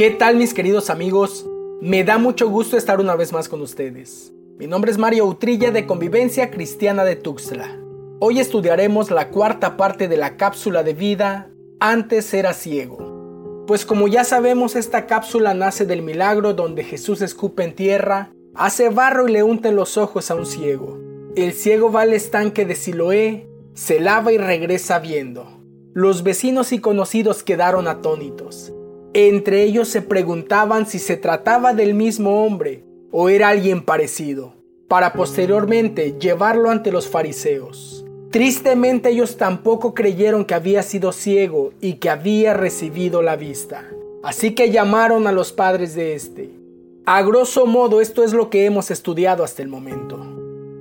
¿Qué tal mis queridos amigos? Me da mucho gusto estar una vez más con ustedes. Mi nombre es Mario Utrilla de Convivencia Cristiana de Tuxtla. Hoy estudiaremos la cuarta parte de la cápsula de vida Antes era ciego. Pues como ya sabemos esta cápsula nace del milagro donde Jesús escupe en tierra, hace barro y le unta en los ojos a un ciego. El ciego va al estanque de Siloé, se lava y regresa viendo. Los vecinos y conocidos quedaron atónitos. Entre ellos se preguntaban si se trataba del mismo hombre o era alguien parecido, para posteriormente llevarlo ante los fariseos. Tristemente ellos tampoco creyeron que había sido ciego y que había recibido la vista. Así que llamaron a los padres de este. A grosso modo esto es lo que hemos estudiado hasta el momento.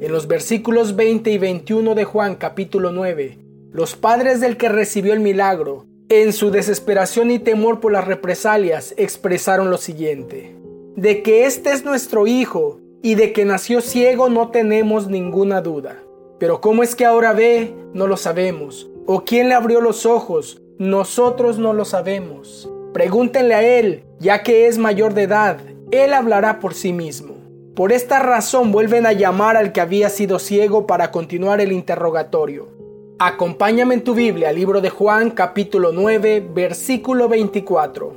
En los versículos 20 y 21 de Juan capítulo 9, los padres del que recibió el milagro en su desesperación y temor por las represalias, expresaron lo siguiente. De que este es nuestro hijo y de que nació ciego no tenemos ninguna duda. Pero cómo es que ahora ve, no lo sabemos. O quién le abrió los ojos, nosotros no lo sabemos. Pregúntenle a él, ya que es mayor de edad, él hablará por sí mismo. Por esta razón vuelven a llamar al que había sido ciego para continuar el interrogatorio. Acompáñame en tu Biblia, libro de Juan capítulo 9, versículo 24.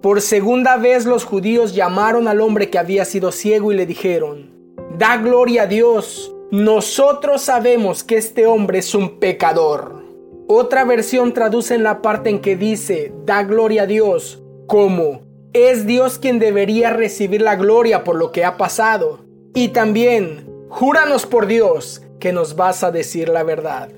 Por segunda vez los judíos llamaron al hombre que había sido ciego y le dijeron, Da gloria a Dios, nosotros sabemos que este hombre es un pecador. Otra versión traduce en la parte en que dice, Da gloria a Dios, como, es Dios quien debería recibir la gloria por lo que ha pasado. Y también, júranos por Dios que nos vas a decir la verdad.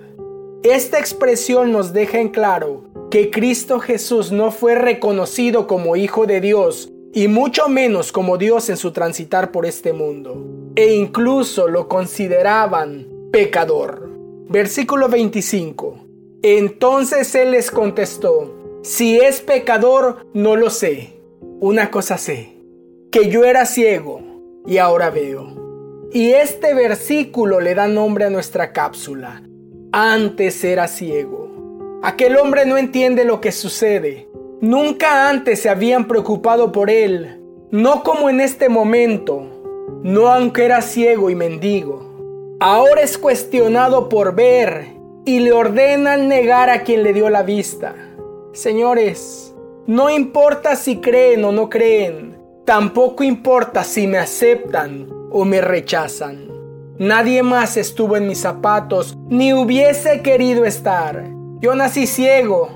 Esta expresión nos deja en claro que Cristo Jesús no fue reconocido como Hijo de Dios y mucho menos como Dios en su transitar por este mundo, e incluso lo consideraban pecador. Versículo 25. Entonces Él les contestó, si es pecador, no lo sé. Una cosa sé, que yo era ciego y ahora veo. Y este versículo le da nombre a nuestra cápsula, antes era ciego. Aquel hombre no entiende lo que sucede. Nunca antes se habían preocupado por él, no como en este momento, no aunque era ciego y mendigo. Ahora es cuestionado por ver y le ordenan negar a quien le dio la vista. Señores, no importa si creen o no creen, tampoco importa si me aceptan o me rechazan. Nadie más estuvo en mis zapatos, ni hubiese querido estar. Yo nací ciego,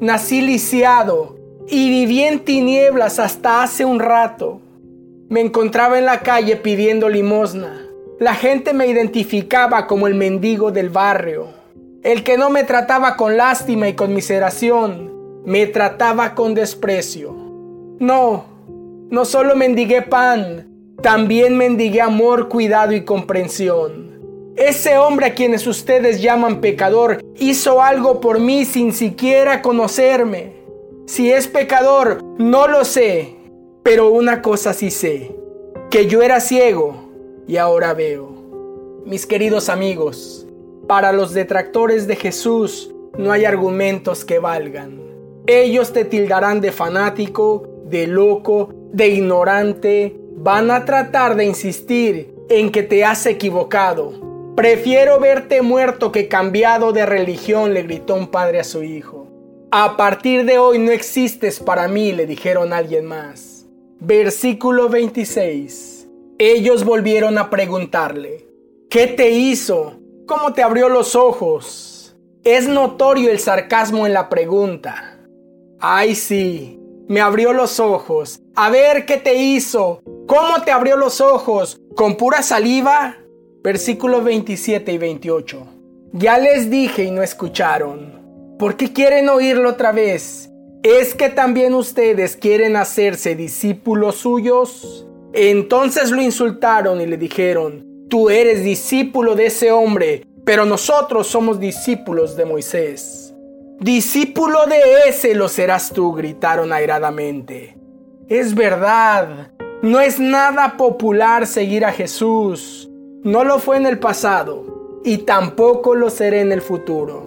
nací lisiado y viví en tinieblas hasta hace un rato. Me encontraba en la calle pidiendo limosna. La gente me identificaba como el mendigo del barrio, el que no me trataba con lástima y conmiseración, me trataba con desprecio. No, no solo mendigué pan, también mendigué amor, cuidado y comprensión. Ese hombre a quienes ustedes llaman pecador hizo algo por mí sin siquiera conocerme. Si es pecador, no lo sé, pero una cosa sí sé, que yo era ciego y ahora veo. Mis queridos amigos, para los detractores de Jesús no hay argumentos que valgan. Ellos te tildarán de fanático, de loco, de ignorante, van a tratar de insistir en que te has equivocado. Prefiero verte muerto que cambiado de religión, le gritó un padre a su hijo. A partir de hoy no existes para mí, le dijeron alguien más. Versículo 26. Ellos volvieron a preguntarle, ¿qué te hizo? ¿Cómo te abrió los ojos? Es notorio el sarcasmo en la pregunta. Ay sí, me abrió los ojos. A ver qué te hizo. ¿Cómo te abrió los ojos? ¿Con pura saliva? Versículos 27 y 28. Ya les dije y no escucharon. ¿Por qué quieren oírlo otra vez? ¿Es que también ustedes quieren hacerse discípulos suyos? Entonces lo insultaron y le dijeron, tú eres discípulo de ese hombre, pero nosotros somos discípulos de Moisés. Discípulo de ese lo serás tú, gritaron airadamente. Es verdad, no es nada popular seguir a Jesús. No lo fue en el pasado y tampoco lo seré en el futuro.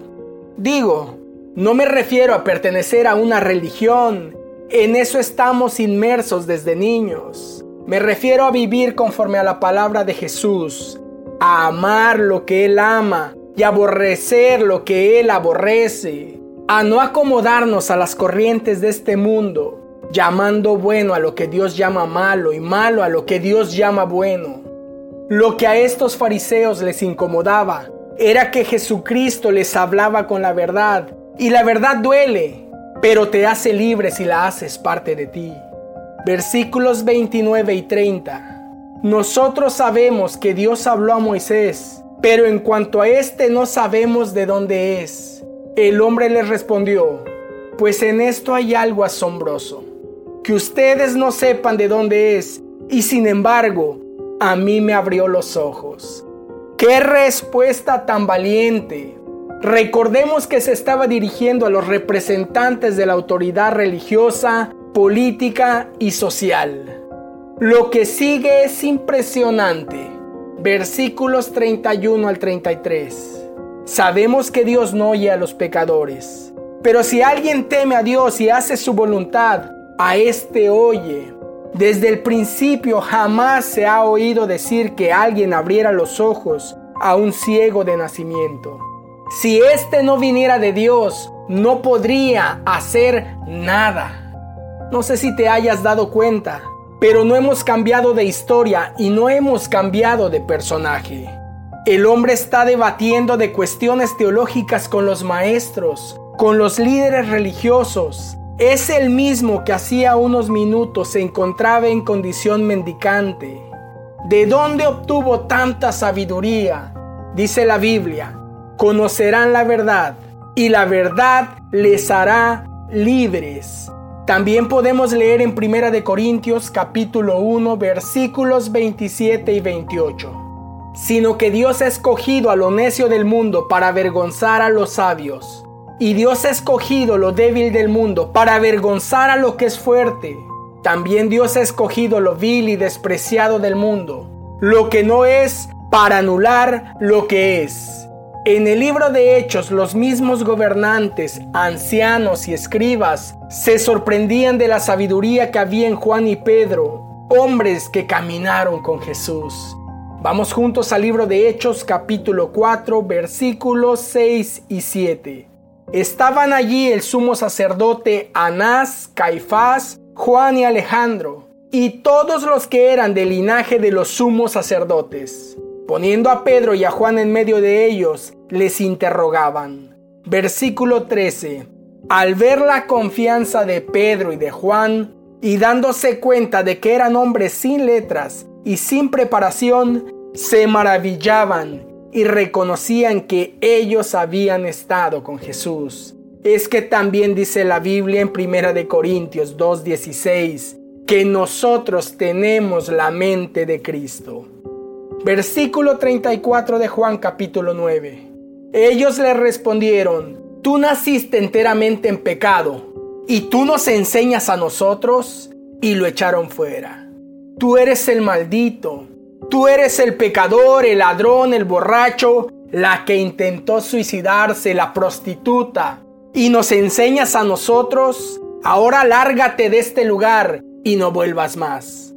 Digo, no me refiero a pertenecer a una religión. En eso estamos inmersos desde niños. Me refiero a vivir conforme a la palabra de Jesús, a amar lo que Él ama y aborrecer lo que Él aborrece, a no acomodarnos a las corrientes de este mundo, llamando bueno a lo que Dios llama malo y malo a lo que Dios llama bueno. Lo que a estos fariseos les incomodaba era que Jesucristo les hablaba con la verdad, y la verdad duele, pero te hace libre si la haces parte de ti. Versículos 29 y 30. Nosotros sabemos que Dios habló a Moisés, pero en cuanto a este no sabemos de dónde es. El hombre les respondió, pues en esto hay algo asombroso, que ustedes no sepan de dónde es, y sin embargo, a mí me abrió los ojos. ¡Qué respuesta tan valiente! Recordemos que se estaba dirigiendo a los representantes de la autoridad religiosa, política y social. Lo que sigue es impresionante. Versículos 31 al 33. Sabemos que Dios no oye a los pecadores, pero si alguien teme a Dios y hace su voluntad, a éste oye. Desde el principio jamás se ha oído decir que alguien abriera los ojos a un ciego de nacimiento. Si éste no viniera de Dios, no podría hacer nada. No sé si te hayas dado cuenta, pero no hemos cambiado de historia y no hemos cambiado de personaje. El hombre está debatiendo de cuestiones teológicas con los maestros, con los líderes religiosos, es el mismo que hacía unos minutos se encontraba en condición mendicante. ¿De dónde obtuvo tanta sabiduría? Dice la Biblia, conocerán la verdad y la verdad les hará libres. También podemos leer en Primera de Corintios capítulo 1 versículos 27 y 28. Sino que Dios ha escogido a lo necio del mundo para avergonzar a los sabios y Dios ha escogido lo débil del mundo para avergonzar a lo que es fuerte. También Dios ha escogido lo vil y despreciado del mundo, lo que no es, para anular lo que es. En el libro de Hechos, los mismos gobernantes, ancianos y escribas se sorprendían de la sabiduría que había en Juan y Pedro, hombres que caminaron con Jesús. Vamos juntos al libro de Hechos capítulo 4 versículos 6 y 7. Estaban allí el sumo sacerdote Anás, Caifás, Juan y Alejandro, y todos los que eran del linaje de los sumos sacerdotes. Poniendo a Pedro y a Juan en medio de ellos, les interrogaban. Versículo 13. Al ver la confianza de Pedro y de Juan, y dándose cuenta de que eran hombres sin letras y sin preparación, se maravillaban y reconocían que ellos habían estado con Jesús. Es que también dice la Biblia en 1 de Corintios 2:16 que nosotros tenemos la mente de Cristo. Versículo 34 de Juan capítulo 9. Ellos le respondieron, tú naciste enteramente en pecado, y tú nos enseñas a nosotros, y lo echaron fuera. Tú eres el maldito, Tú eres el pecador, el ladrón, el borracho, la que intentó suicidarse, la prostituta. Y nos enseñas a nosotros, ahora lárgate de este lugar y no vuelvas más.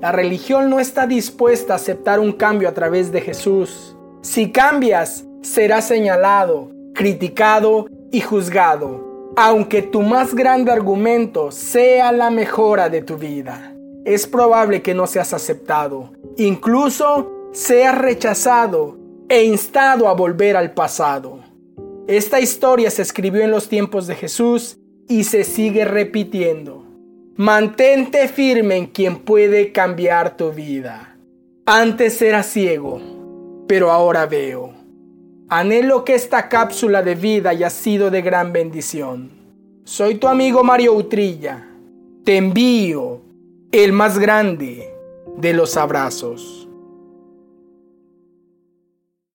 La religión no está dispuesta a aceptar un cambio a través de Jesús. Si cambias, serás señalado, criticado y juzgado, aunque tu más grande argumento sea la mejora de tu vida es probable que no seas aceptado, incluso seas rechazado e instado a volver al pasado. Esta historia se escribió en los tiempos de Jesús y se sigue repitiendo. Mantente firme en quien puede cambiar tu vida. Antes era ciego, pero ahora veo. Anhelo que esta cápsula de vida haya sido de gran bendición. Soy tu amigo Mario Utrilla. Te envío el más grande de los abrazos.